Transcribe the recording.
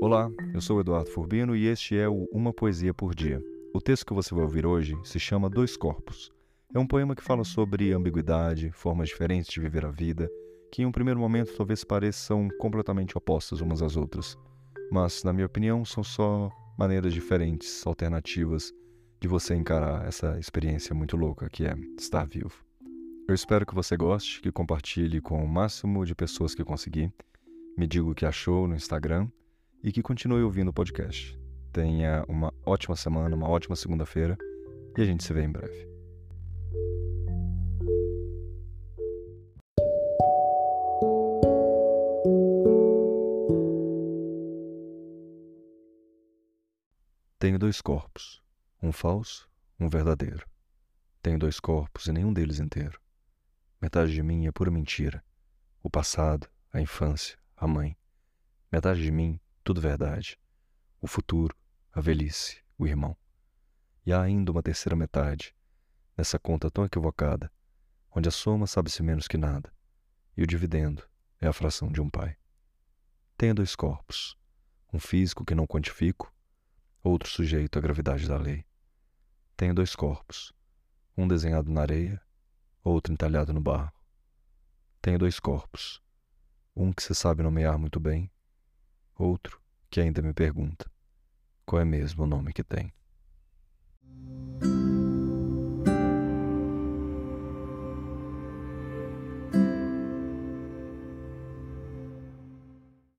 Olá, eu sou Eduardo Furbino e este é o Uma Poesia por Dia. O texto que você vai ouvir hoje se chama Dois Corpos. É um poema que fala sobre ambiguidade, formas diferentes de viver a vida, que em um primeiro momento talvez pareçam completamente opostas umas às outras. Mas, na minha opinião, são só maneiras diferentes, alternativas, de você encarar essa experiência muito louca que é estar vivo. Eu espero que você goste, que compartilhe com o máximo de pessoas que conseguir. Me diga o que achou no Instagram e que continue ouvindo o podcast. Tenha uma ótima semana, uma ótima segunda-feira e a gente se vê em breve. Tenho dois corpos, um falso, um verdadeiro. Tenho dois corpos e nenhum deles inteiro. Metade de mim é pura mentira. O passado, a infância, a mãe. Metade de mim tudo verdade. O futuro, a velhice, o irmão. E há ainda uma terceira metade, nessa conta tão equivocada, onde a soma sabe-se menos que nada, e o dividendo é a fração de um pai. Tenho dois corpos, um físico que não quantifico, outro sujeito à gravidade da lei. Tenho dois corpos, um desenhado na areia, outro entalhado no barro. Tenho dois corpos, um que se sabe nomear muito bem, outro que ainda me pergunta qual é mesmo o nome que tem.